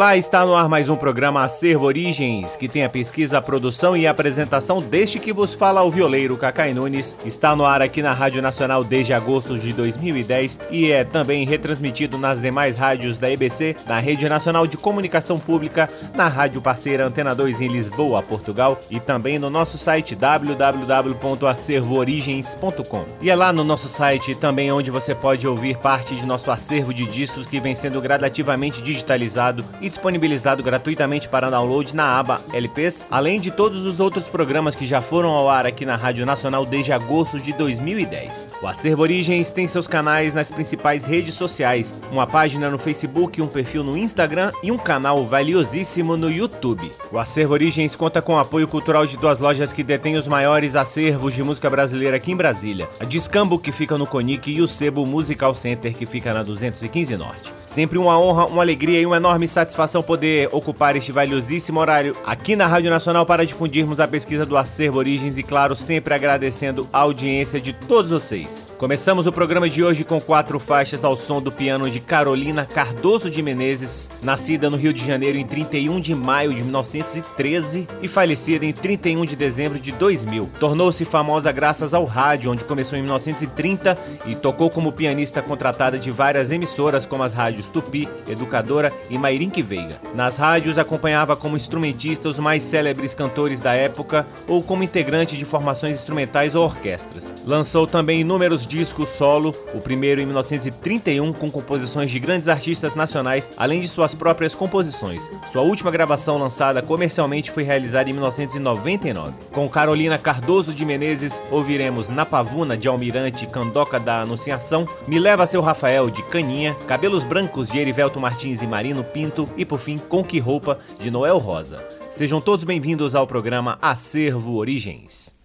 Olá, está no ar mais um programa Acervo Origens, que tem a pesquisa, a produção e a apresentação deste que vos fala o violeiro Cacai Nunes. Está no ar aqui na Rádio Nacional desde agosto de 2010 e é também retransmitido nas demais rádios da EBC, na Rede Nacional de Comunicação Pública, na rádio parceira Antena 2 em Lisboa, Portugal e também no nosso site www.acervoorigens.com. E é lá no nosso site também onde você pode ouvir parte de nosso acervo de discos que vem sendo gradativamente digitalizado e disponibilizado gratuitamente para download na aba LPs, além de todos os outros programas que já foram ao ar aqui na Rádio Nacional desde agosto de 2010. O Acervo Origens tem seus canais nas principais redes sociais, uma página no Facebook, um perfil no Instagram e um canal valiosíssimo no YouTube. O Acervo Origens conta com o apoio cultural de duas lojas que detêm os maiores acervos de música brasileira aqui em Brasília: a Discambo, que fica no Conic, e o Sebo Musical Center, que fica na 215 Norte. Sempre uma honra, uma alegria e uma enorme satisfação poder ocupar este valiosíssimo horário aqui na Rádio Nacional para difundirmos a pesquisa do Acervo Origens e, claro, sempre agradecendo a audiência de todos vocês. Começamos o programa de hoje com quatro faixas ao som do piano de Carolina Cardoso de Menezes, nascida no Rio de Janeiro em 31 de maio de 1913 e falecida em 31 de dezembro de 2000. Tornou-se famosa graças ao rádio, onde começou em 1930 e tocou como pianista contratada de várias emissoras como as rádios Tupi, Educadora e Mairink Veiga. Nas rádios acompanhava como instrumentista os mais célebres cantores da época ou como integrante de formações instrumentais ou orquestras. Lançou também inúmeros discos solo, o primeiro em 1931 com composições de grandes artistas nacionais, além de suas próprias composições. Sua última gravação lançada comercialmente foi realizada em 1999. Com Carolina Cardoso de Menezes, ouviremos Na Pavuna de Almirante Candoca da Anunciação, Me Leva Seu Rafael de Caninha, Cabelos Brancos de Erivelto Martins e Marino Pinto e por fim Com Que Roupa de Noel Rosa. Sejam todos bem-vindos ao programa Acervo Origens.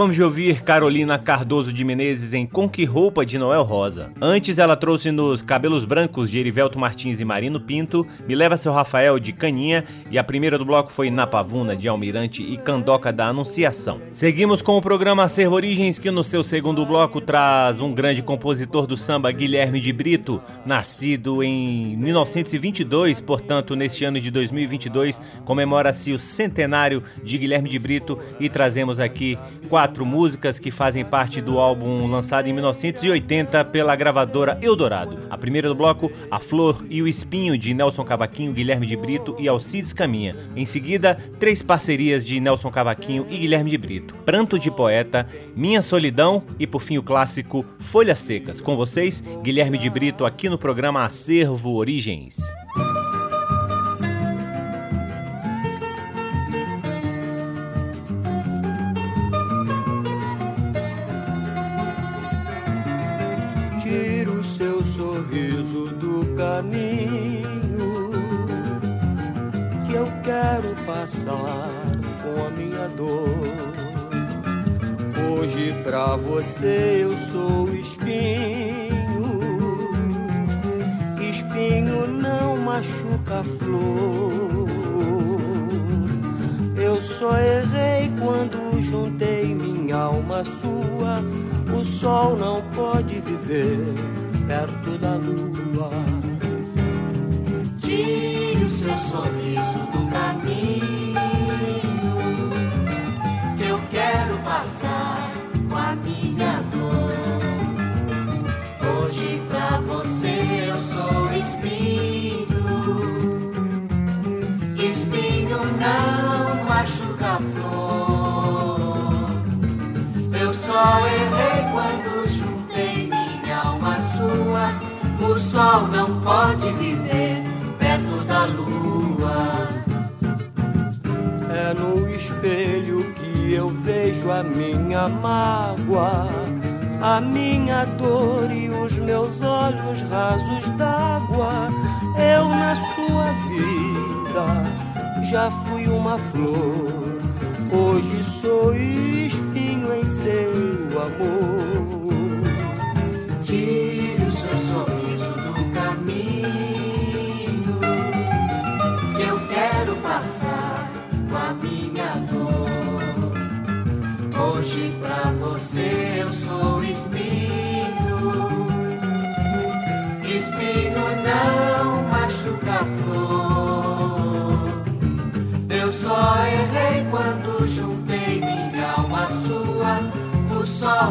Acabamos de ouvir Carolina Cardoso de Menezes em Com Que Roupa de Noel Rosa. Antes ela trouxe nos Cabelos Brancos de Erivelto Martins e Marino Pinto, Me Leva Seu Rafael de Caninha e a primeira do bloco foi Na Pavuna de Almirante e Candoca da Anunciação. Seguimos com o programa Acervo Origens que no seu segundo bloco traz um grande compositor do samba Guilherme de Brito, nascido em 1922, portanto neste ano de 2022 comemora-se o centenário de Guilherme de Brito e trazemos aqui quatro quatro músicas que fazem parte do álbum lançado em 1980 pela gravadora Eldorado. A primeira do bloco, A Flor e o Espinho, de Nelson Cavaquinho, Guilherme de Brito e Alcides Caminha. Em seguida, três parcerias de Nelson Cavaquinho e Guilherme de Brito: Pranto de Poeta, Minha Solidão e, por fim, o clássico Folhas Secas. Com vocês, Guilherme de Brito, aqui no programa Acervo Origens. Passar com a minha dor. Hoje pra você eu sou espinho, espinho não machuca a flor. Eu só errei quando juntei minha alma sua. O sol não pode viver perto da lua tire o seu sorriso O sol não pode viver da lua. Espelho que eu vejo a minha mágoa, a minha dor e os meus olhos rasos d'água. Eu na sua vida já fui uma flor, hoje sou espinho em seu amor.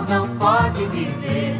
Não pode viver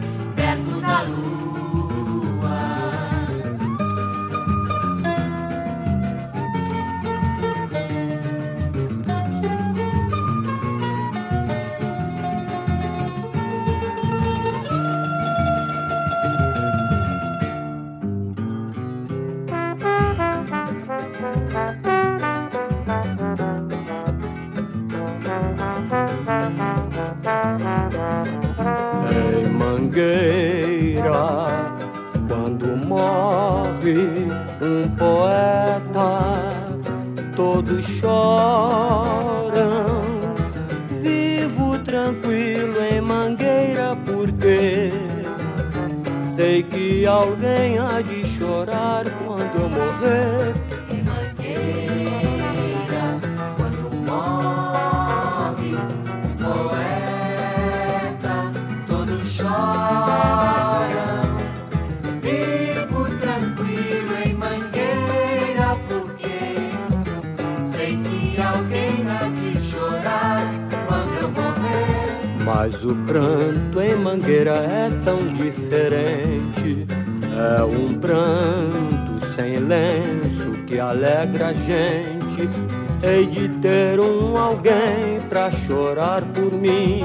gente. Hei de ter um alguém pra chorar por mim,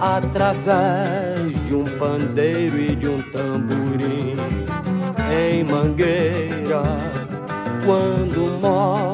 através de um pandeiro e de um tamborim. Em Mangueira, quando morre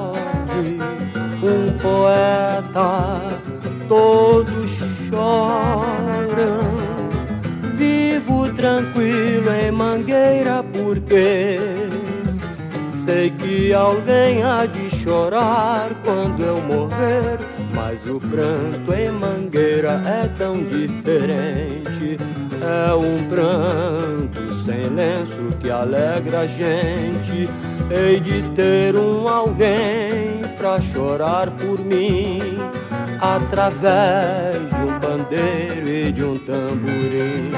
que alguém há de chorar quando eu morrer. Mas o pranto em Mangueira é tão diferente. É um pranto sem lenço que alegra a gente. Hei de ter um alguém pra chorar por mim através de um bandeiro e de um tamborim.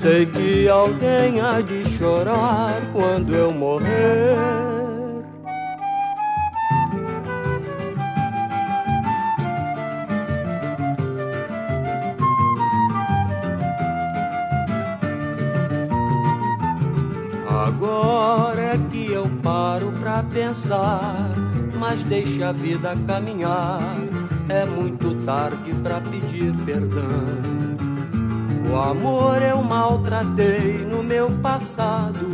Sei que alguém há de chorar quando eu morrer. Agora é que eu paro pra pensar, mas deixa a vida caminhar. É muito tarde pra pedir perdão. O amor eu maltratei no meu passado.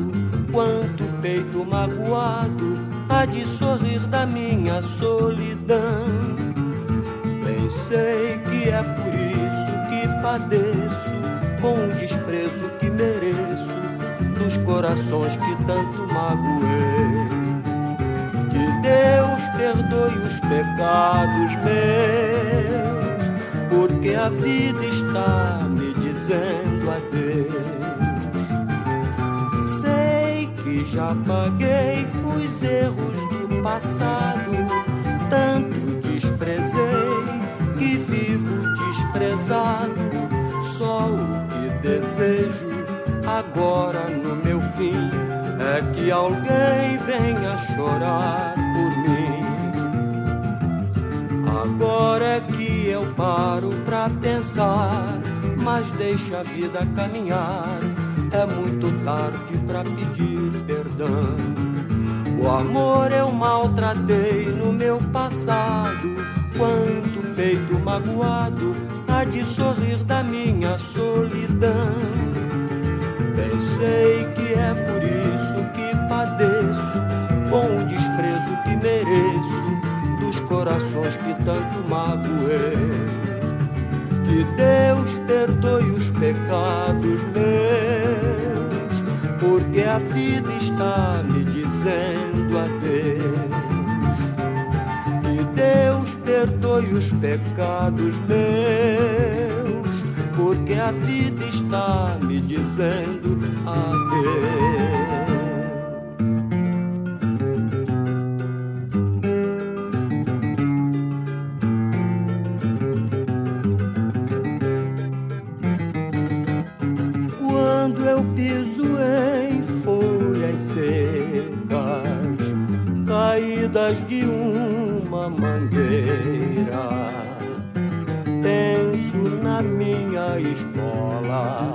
Quanto peito magoado há de sorrir da minha solidão. Bem sei que é por isso que padeço, com o desprezo que mereço dos corações que tanto magoei. Que Deus perdoe os pecados meus, porque a vida está me dizendo adeus. Sei que já paguei os erros do passado, tanto desprezei que vivo desprezado. Só o que desejo agora no meu fim é que alguém venha chorar por mim. Agora é que eu paro pra pensar, mas deixa a vida caminhar. É muito tarde pra pedir perdão. O amor eu maltratei no meu passado. Quanto peito magoado há de sorrir da minha solidão. Bem sei que é por isso que padeço com o desprezo que mereço dos corações que tanto magoei. Que Deus perdoe os pecados meus, porque a vida está me dizendo adeus. Que Deus perdoe os pecados meus, porque a vida está me dizendo adeus. De uma mangueira. Penso na minha escola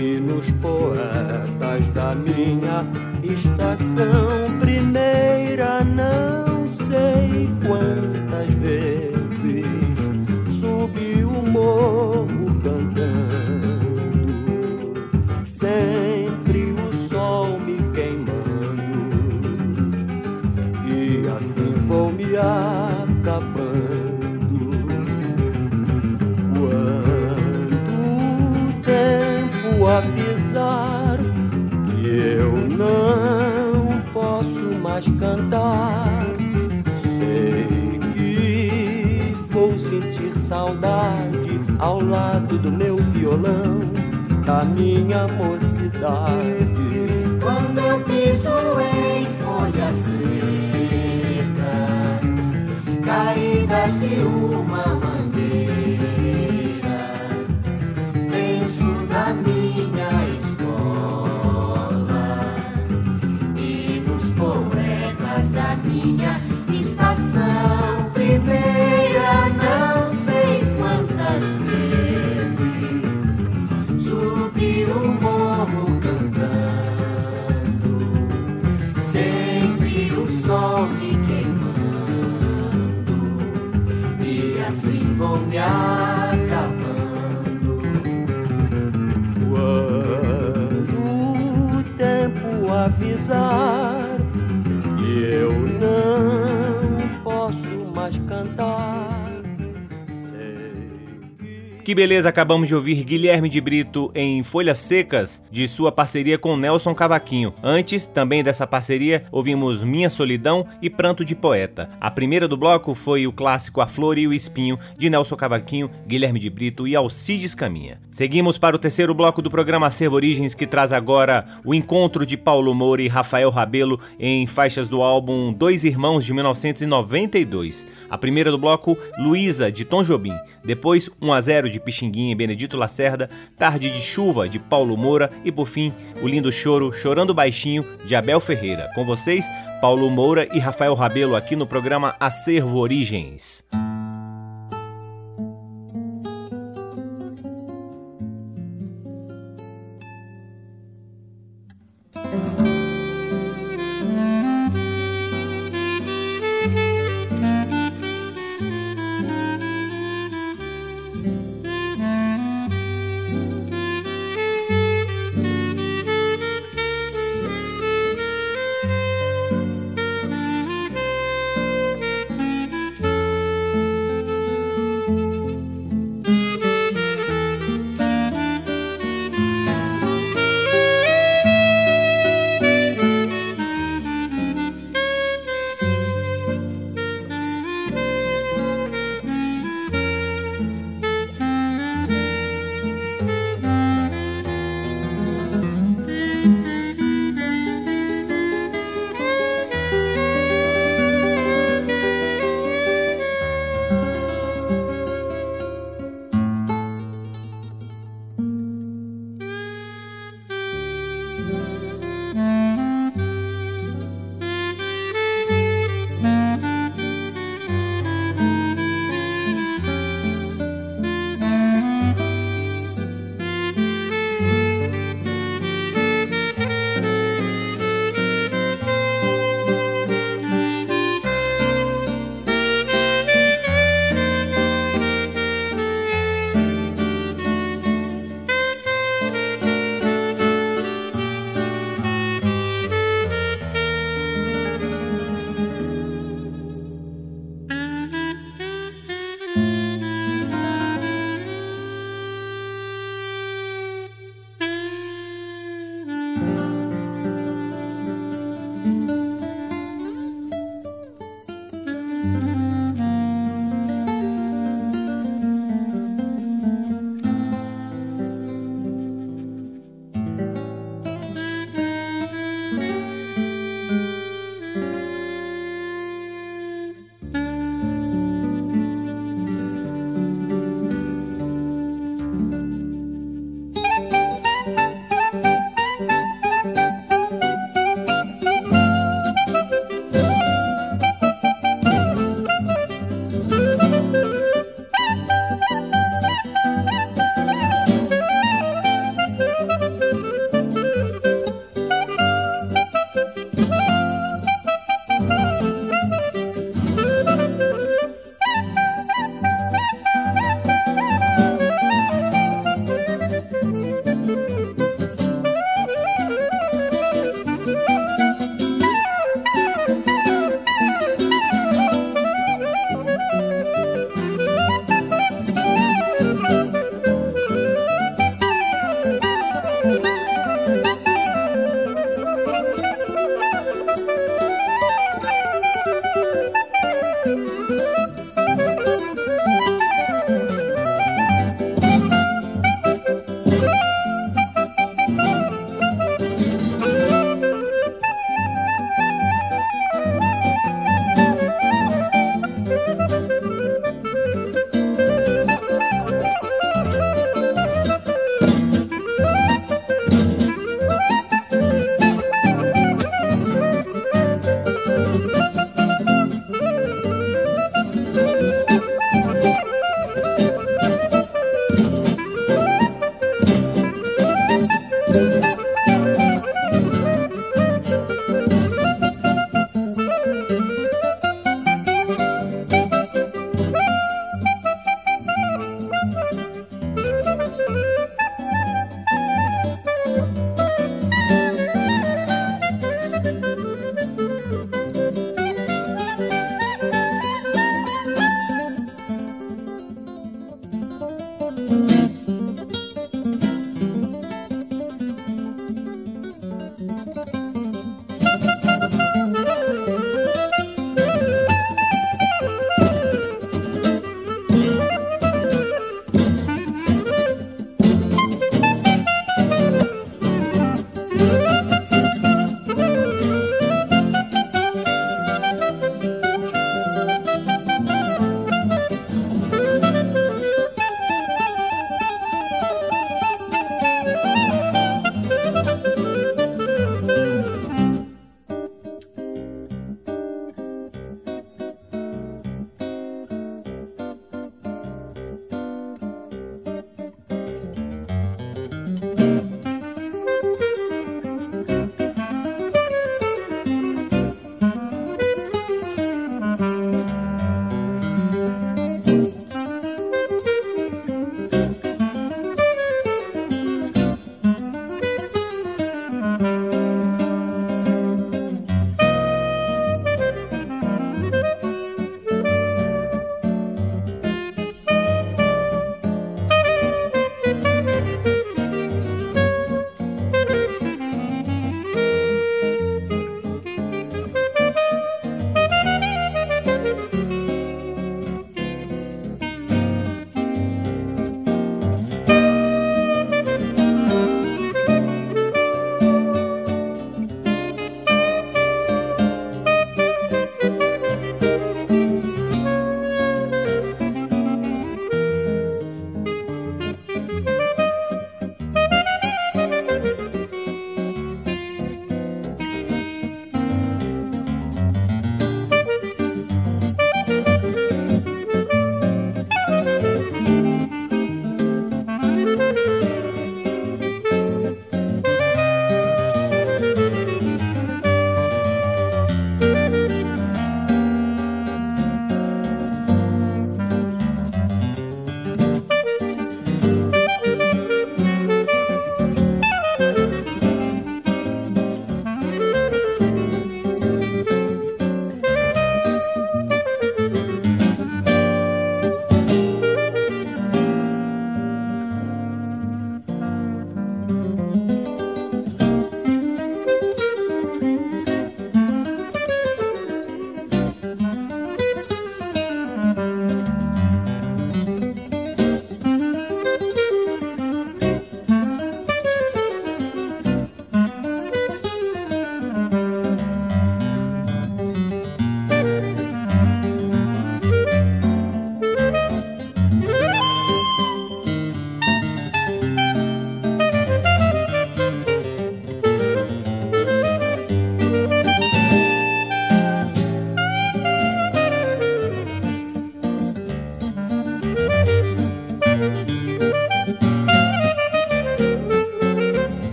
e nos poetas da minha estação primeira. Não sei quantas do meu violão, da minha mocidade. Quando eu piso em folhas secas, caídas de uma Que beleza, acabamos de ouvir Guilherme de Brito em Folhas Secas, de sua parceria com Nelson Cavaquinho. Antes, também dessa parceria, ouvimos Minha Solidão e Pranto de Poeta. A primeira do bloco foi o clássico A Flor e o Espinho, de Nelson Cavaquinho, Guilherme de Brito e Alcides Caminha. Seguimos para o terceiro bloco do programa Acervo Origens, que traz agora o encontro de Paulo Moura e Rafael Rabelo em faixas do álbum Dois Irmãos, de 1992. A primeira do bloco, Luísa, de Tom Jobim. Depois, 1 a 0 de de Pixinguinha e Benedito Lacerda, Tarde de Chuva de Paulo Moura e por fim, o lindo choro Chorando Baixinho de Abel Ferreira. Com vocês, Paulo Moura e Rafael Rabelo aqui no programa Acervo Origens. you.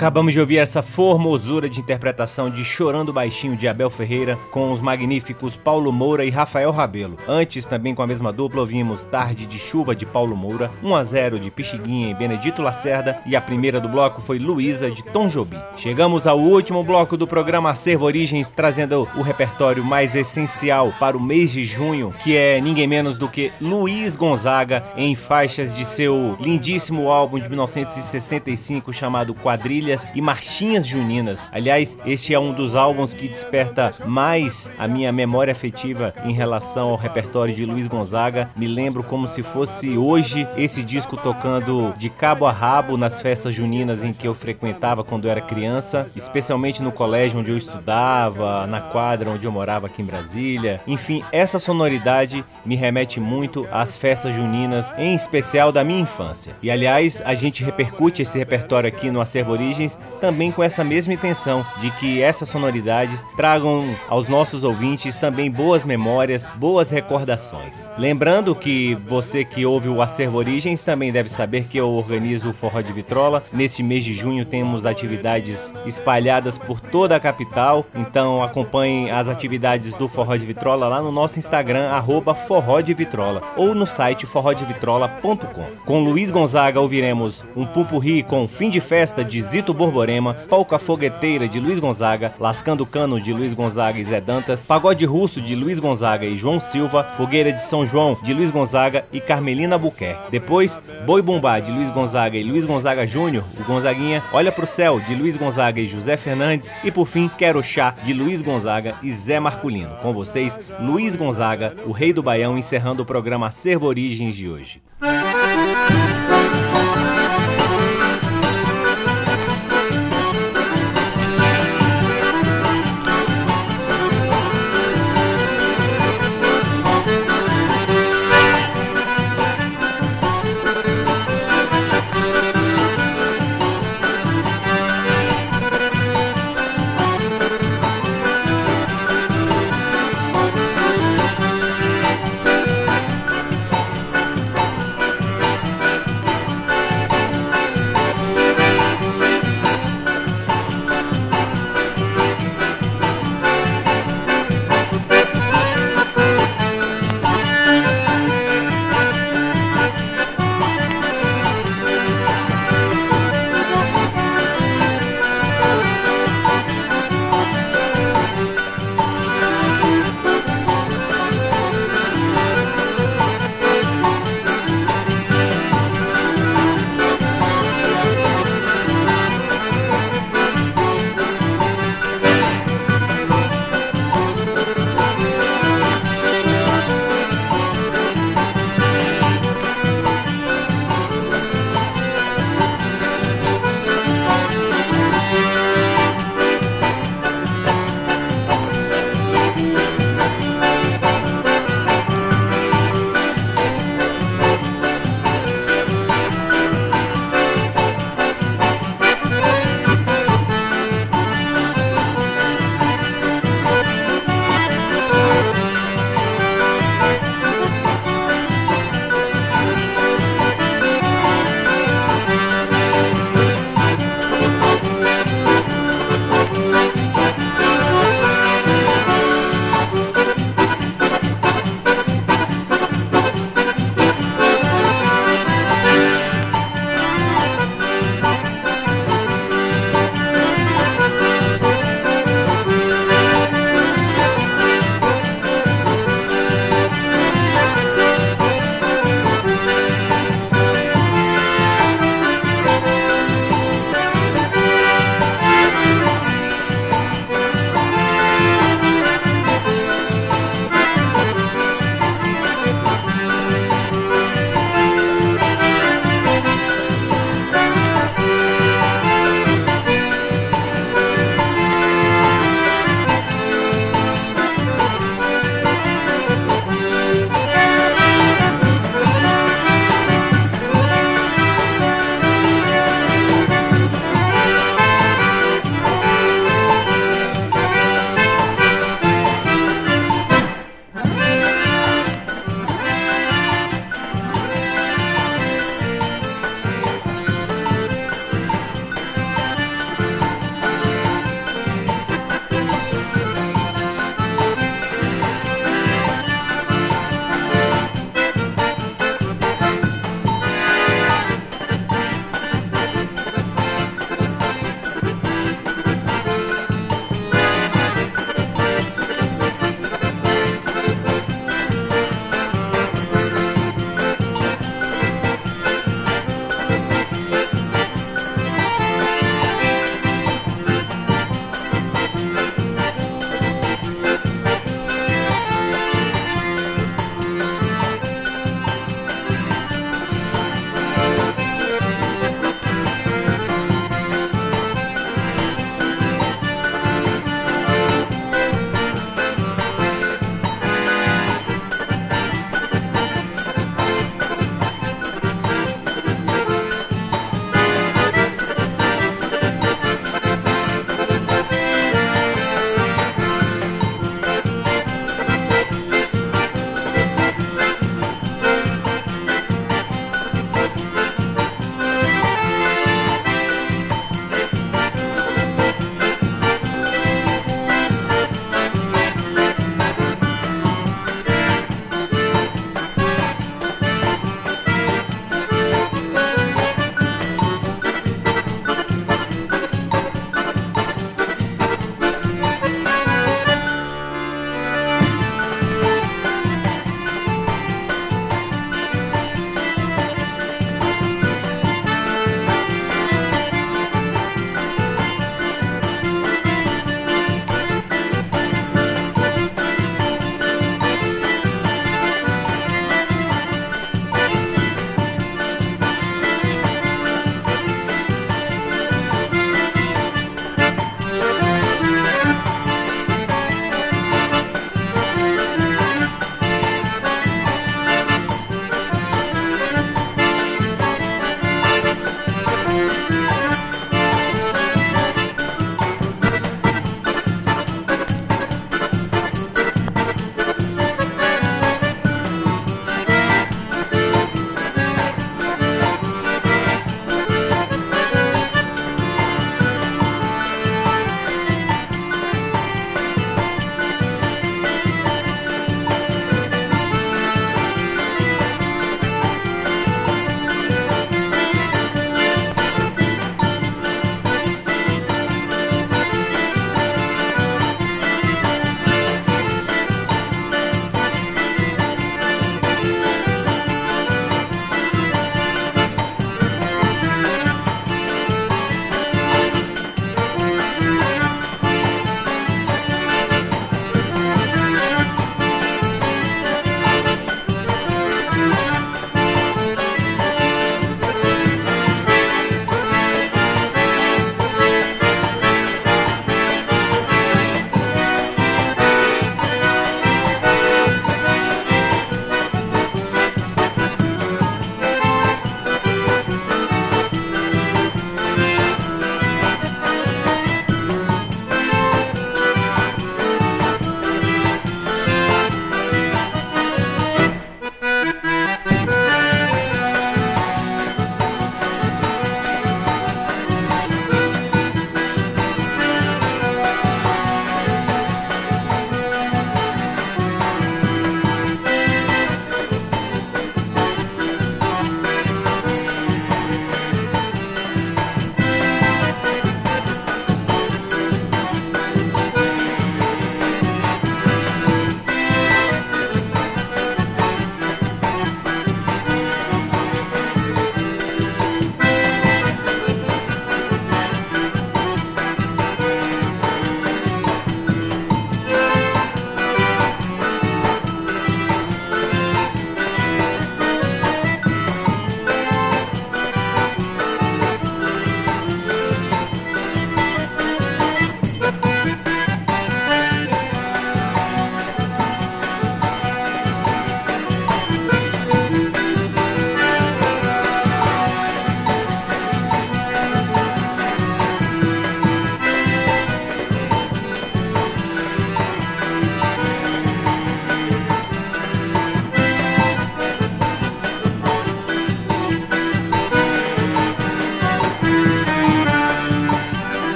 Acabamos de ouvir essa formosura de interpretação de Chorando Baixinho de Abel Ferreira com os magníficos Paulo Moura e Rafael Rabelo. Antes, também com a mesma dupla, ouvimos Tarde de Chuva de Paulo Moura, 1 a 0 de Pixiguinha e Benedito Lacerda e a primeira do bloco foi Luísa de Tom Jobim. Chegamos ao último bloco do programa Acervo Origens, trazendo o repertório mais essencial para o mês de junho, que é ninguém menos do que Luiz Gonzaga em faixas de seu lindíssimo álbum de 1965 chamado Quadrilha e marchinhas juninas. Aliás, este é um dos álbuns que desperta mais a minha memória afetiva em relação ao repertório de Luiz Gonzaga. Me lembro como se fosse hoje esse disco tocando de cabo a rabo nas festas juninas em que eu frequentava quando eu era criança, especialmente no colégio onde eu estudava, na quadra onde eu morava aqui em Brasília. Enfim, essa sonoridade me remete muito às festas juninas, em especial da minha infância. E aliás, a gente repercute esse repertório aqui no Acervo Origens também com essa mesma intenção de que essas sonoridades tragam aos nossos ouvintes também boas memórias, boas recordações. Lembrando que você que ouve o Acervo Origens também deve saber que eu organizo o Forró de Vitrola. Neste mês de junho temos atividades espalhadas por toda a capital, então acompanhem as atividades do Forró de Vitrola lá no nosso Instagram, arroba Forró de Vitrola, ou no site forrodevitrola.com. Com Luiz Gonzaga ouviremos um pupurri com Fim de Festa de Zito Zito Borborema, Polca Fogueteira de Luiz Gonzaga, Lascando Cano de Luiz Gonzaga e Zé Dantas, Pagode Russo de Luiz Gonzaga e João Silva, Fogueira de São João de Luiz Gonzaga e Carmelina Buquerque. Depois, Boi Bumbá de Luiz Gonzaga e Luiz Gonzaga Júnior, o Gonzaguinha, Olha pro Céu de Luiz Gonzaga e José Fernandes e por fim, Quero Chá de Luiz Gonzaga e Zé Marculino. Com vocês, Luiz Gonzaga, o Rei do Baião, encerrando o programa Servo Origens de hoje.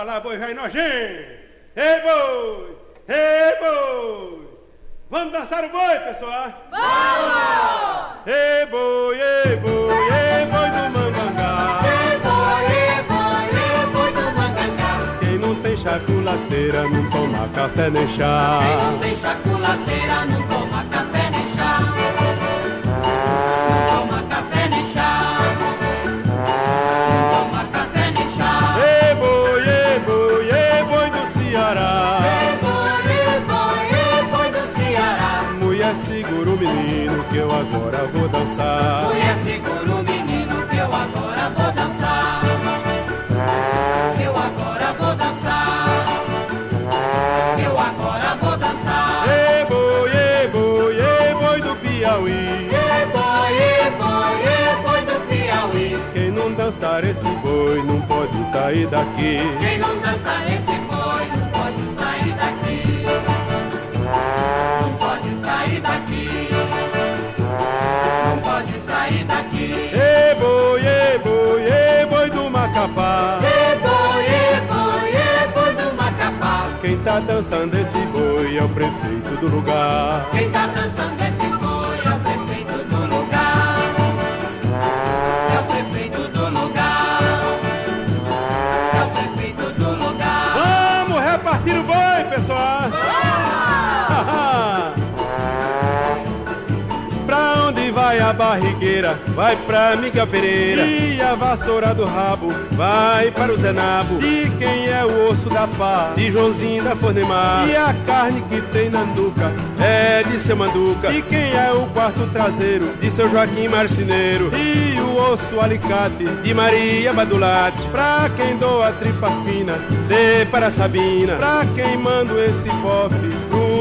Pra lá, boi velho nojento. Não pode sair daqui. Quem não dançar esse boi não pode sair daqui. Não pode sair daqui. Não pode sair daqui. Ei, boi, ei, boi, ei, boi do Macapá. Ei, boi, ei, boi, ei, boi do Macapá. Quem tá dançando esse boi é o prefeito do lugar. Quem tá dançando esse a barrigueira? Vai pra Miguel Pereira. E a vassoura do rabo vai para o Zenabo. De quem é o osso da pá? De Joãozinho da Fornemar. E a carne que tem na nuca é de seu Manduca. E quem é o quarto traseiro? De seu Joaquim Marceneiro. E o osso alicate de Maria Badulate. Pra quem doa tripa fina, dê para Sabina. Pra quem manda esse pofe,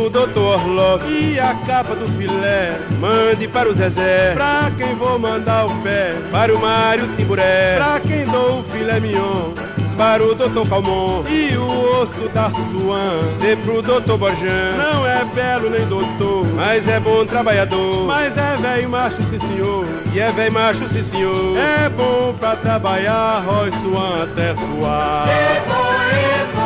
pro doutor Orlov. E a capa do filé, mande para o Zezé. Pra quem vou mandar o pé, para o Mário Timburé. Pra quem dou o filé mignon, para o doutor Calmon. E o osso da Suan, dê pro doutor Borjan. Não é belo nem doutor, mas é bom trabalhador. Mas é velho macho, sim senhor. E é velho macho, sim senhor. É bom pra trabalhar, Roy Suan até suar. Ei, boi,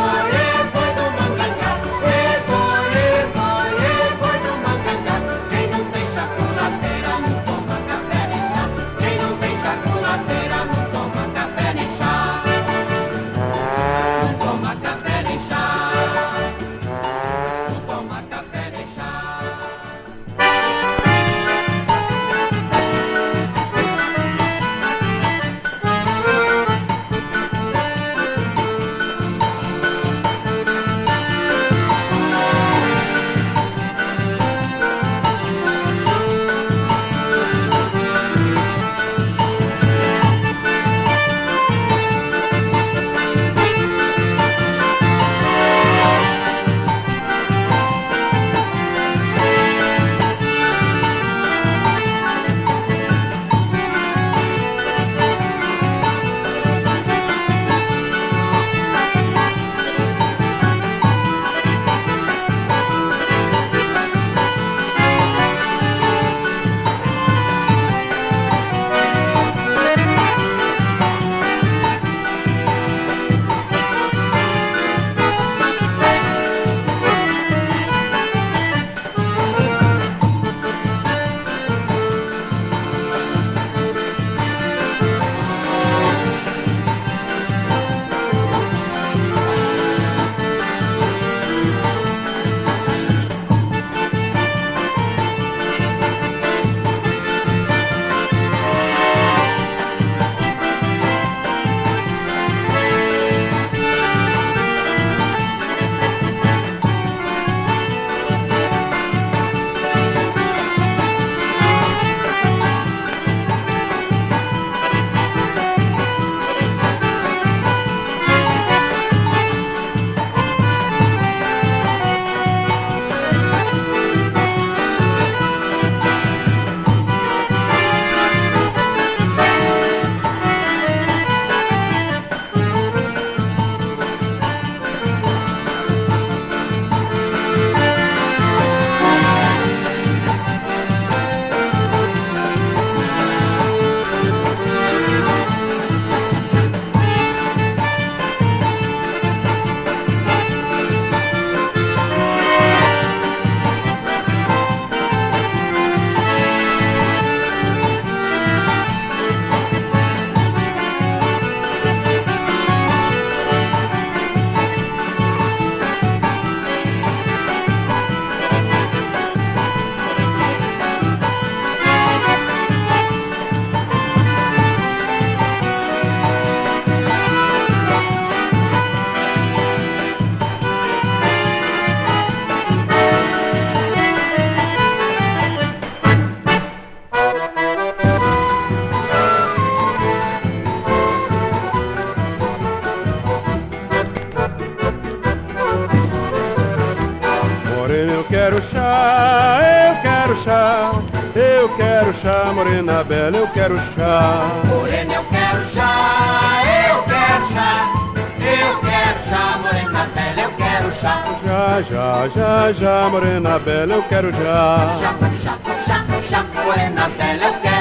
quero chá, eu quero chá, morena bela, eu quero chá. Morena, eu quero chá, eu quero chá, eu quero chá, morena bela, eu quero chá. Já, já, já, já, morena bela, eu quero já. Chá, chá, chá, chá, morena bela, eu quero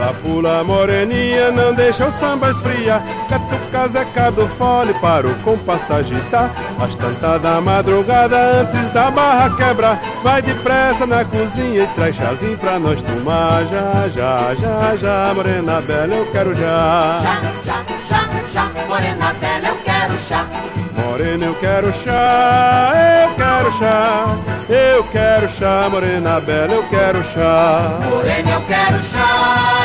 Pula, pula, moreninha, não deixa o samba esfriar. Catuca, zeca do fole para o compasso agitar. Às tantas da madrugada, antes da barra quebrar. Vai depressa na cozinha e traz chazinho pra nós tomar. Já, já, já, já, morena bela, eu quero já. Chá, chá, chá, chá, morena bela, eu quero chá. Morena, eu quero chá, eu quero chá. Eu quero chá, morena bela, eu quero chá. Morena, eu quero chá,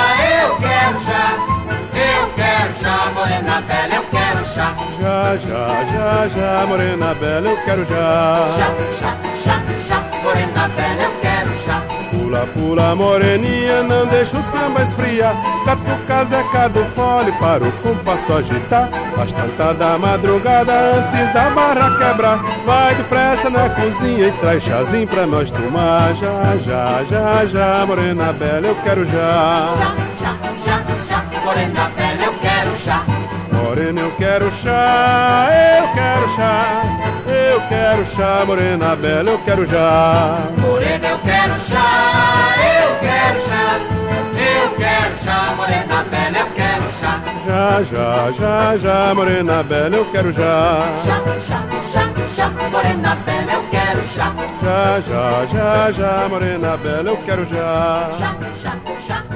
chá. Já, já, já, já, morena bela, eu quero já. Chá, chá, chá, chá, morena bela, eu quero chá. Pula, pula, moreninha, não deixa o samba esfriar. Catuca, zeca do fole para o compasso agitar. Tantas da madrugada, antes da barra quebrar. Vai depressa na cozinha e traz chazinho pra nós tomar. Já, já, já, já, morena bela, eu quero já. Chá, chá, chá, Morena, eu quero chá, eu quero chá. Eu quero chá, morena bela, eu quero já. Morena, eu quero chá, eu quero chá, eu quero chá, morena bela, eu quero chá. Já, já, já, já, morena bela, eu quero já. Chá, chá, chá, chá, morena bela, eu quero chá. Já, já, já, já, morena bela, eu quero já. Chá, chá, chá,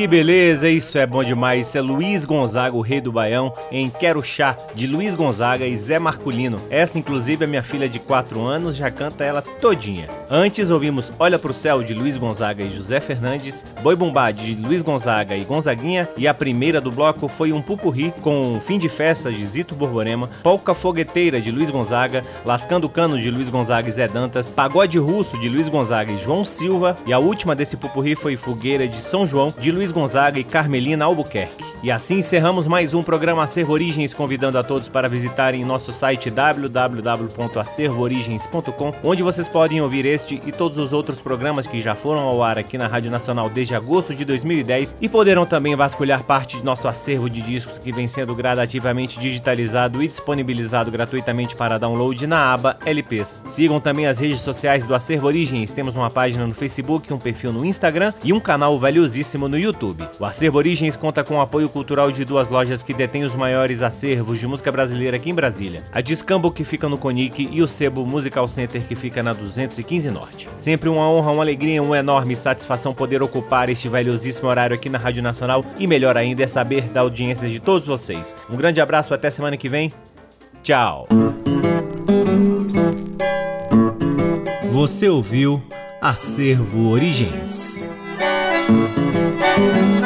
Que beleza, isso é bom demais. Isso é Luiz Gonzaga, o rei do Baião, em Quero Chá, de Luiz Gonzaga e Zé Marculino. Essa, inclusive, é minha filha de 4 anos, já canta ela todinha. Antes ouvimos Olha pro Céu, de Luiz Gonzaga e José Fernandes, Boi Bumbá, de Luiz Gonzaga e Gonzaguinha, e a primeira do bloco foi um pupurri com Fim de Festa, de Zito Borborema, Polca Fogueteira, de Luiz Gonzaga, Lascando Cano, de Luiz Gonzaga e Zé Dantas, Pagode Russo, de Luiz Gonzaga e João Silva, e a última desse pupurri foi Fogueira, de São João, de Luiz Gonzaga e Carmelina Albuquerque. E assim encerramos mais um programa Acervo Origens, convidando a todos para visitarem nosso site www.acervoorigens.com, onde vocês podem ouvir este e todos os outros programas que já foram ao ar aqui na Rádio Nacional desde agosto de 2010 e poderão também vasculhar parte de nosso acervo de discos que vem sendo gradativamente digitalizado e disponibilizado gratuitamente para download na aba LPs. Sigam também as redes sociais do Acervo Origens, temos uma página no Facebook, um perfil no Instagram e um canal valiosíssimo no YouTube. O Acervo Origens conta com o apoio cultural de duas lojas que detêm os maiores acervos de música brasileira aqui em Brasília. A Discambo, que fica no Conic, e o Sebo Musical Center, que fica na 215 Norte. Sempre uma honra, uma alegria, uma enorme satisfação poder ocupar este valiosíssimo horário aqui na Rádio Nacional e melhor ainda é saber da audiência de todos vocês. Um grande abraço, até semana que vem. Tchau. Você ouviu Acervo Origens. Thank you.